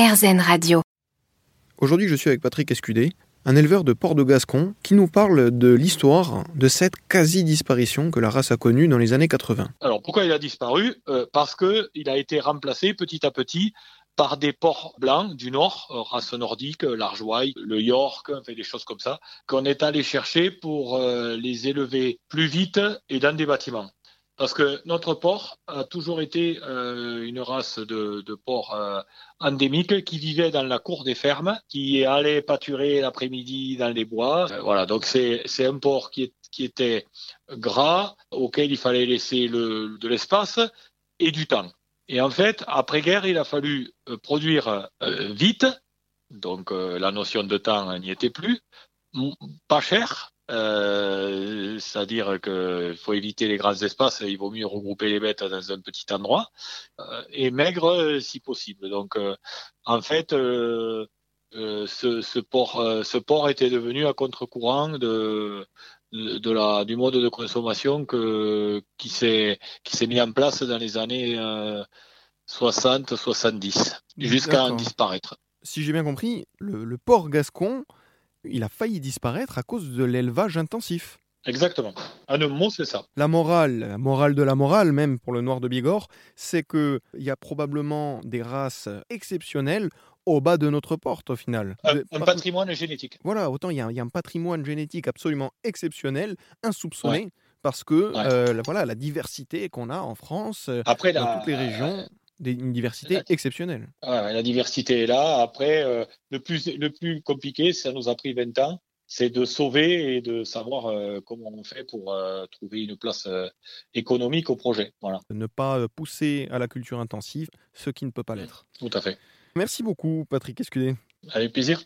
RZN Radio. Aujourd'hui, je suis avec Patrick Escudé, un éleveur de porc de Gascon, qui nous parle de l'histoire de cette quasi-disparition que la race a connue dans les années 80. Alors pourquoi il a disparu? Euh, Parce qu'il a été remplacé petit à petit par des porcs blancs du nord, euh, race nordique, euh, l'argewaille, le York, fait des choses comme ça, qu'on est allé chercher pour les élever plus vite et dans des bâtiments. Parce que notre porc a toujours été une race de, de porc endémique qui vivait dans la cour des fermes, qui allait pâturer l'après-midi dans les bois. voilà, donc c'est un porc qui, était gras, auquel il fallait laisser de l'espace et du temps. Et en fait, après-guerre, il a fallu euh, produire euh, vite, donc euh, la notion de temps n'y était plus, pas cher, c'est-à-dire qu'il faut éviter les grands espaces, il vaut mieux regrouper les bêtes dans un petit endroit, et maigre si possible. Donc, en fait, ce, ce, port, ce port était devenu à contre-courant de, de la, du mode de consommation que, qui s'est mis en place dans les années 60-70, jusqu'à en disparaître. Si j'ai bien compris, le, le porc gascon, il a failli disparaître à cause de l'élevage intensif. Exactement. Un mot, c'est ça. La morale, la morale de la morale, même pour le noir de Bigorre, c'est qu'il y a probablement des races exceptionnelles au bas de notre porte au final. Un, patrimoine génétique. Voilà, autant il y, a, un patrimoine génétique absolument exceptionnel, insoupçonné, parce que euh, la, voilà, la diversité qu'on a en France, euh, Après, dans toutes les régions, une diversité exceptionnelle. la diversité est là. Après, euh, le, plus, le plus compliqué, ça nous a pris 20 ans, c'est de sauver et de savoir comment on fait pour trouver une place économique au projet. Voilà. Ne pas pousser à la culture intensive ce qui ne peut pas l'être. Tout à fait. Merci beaucoup, Patrick Escudé. Avec plaisir.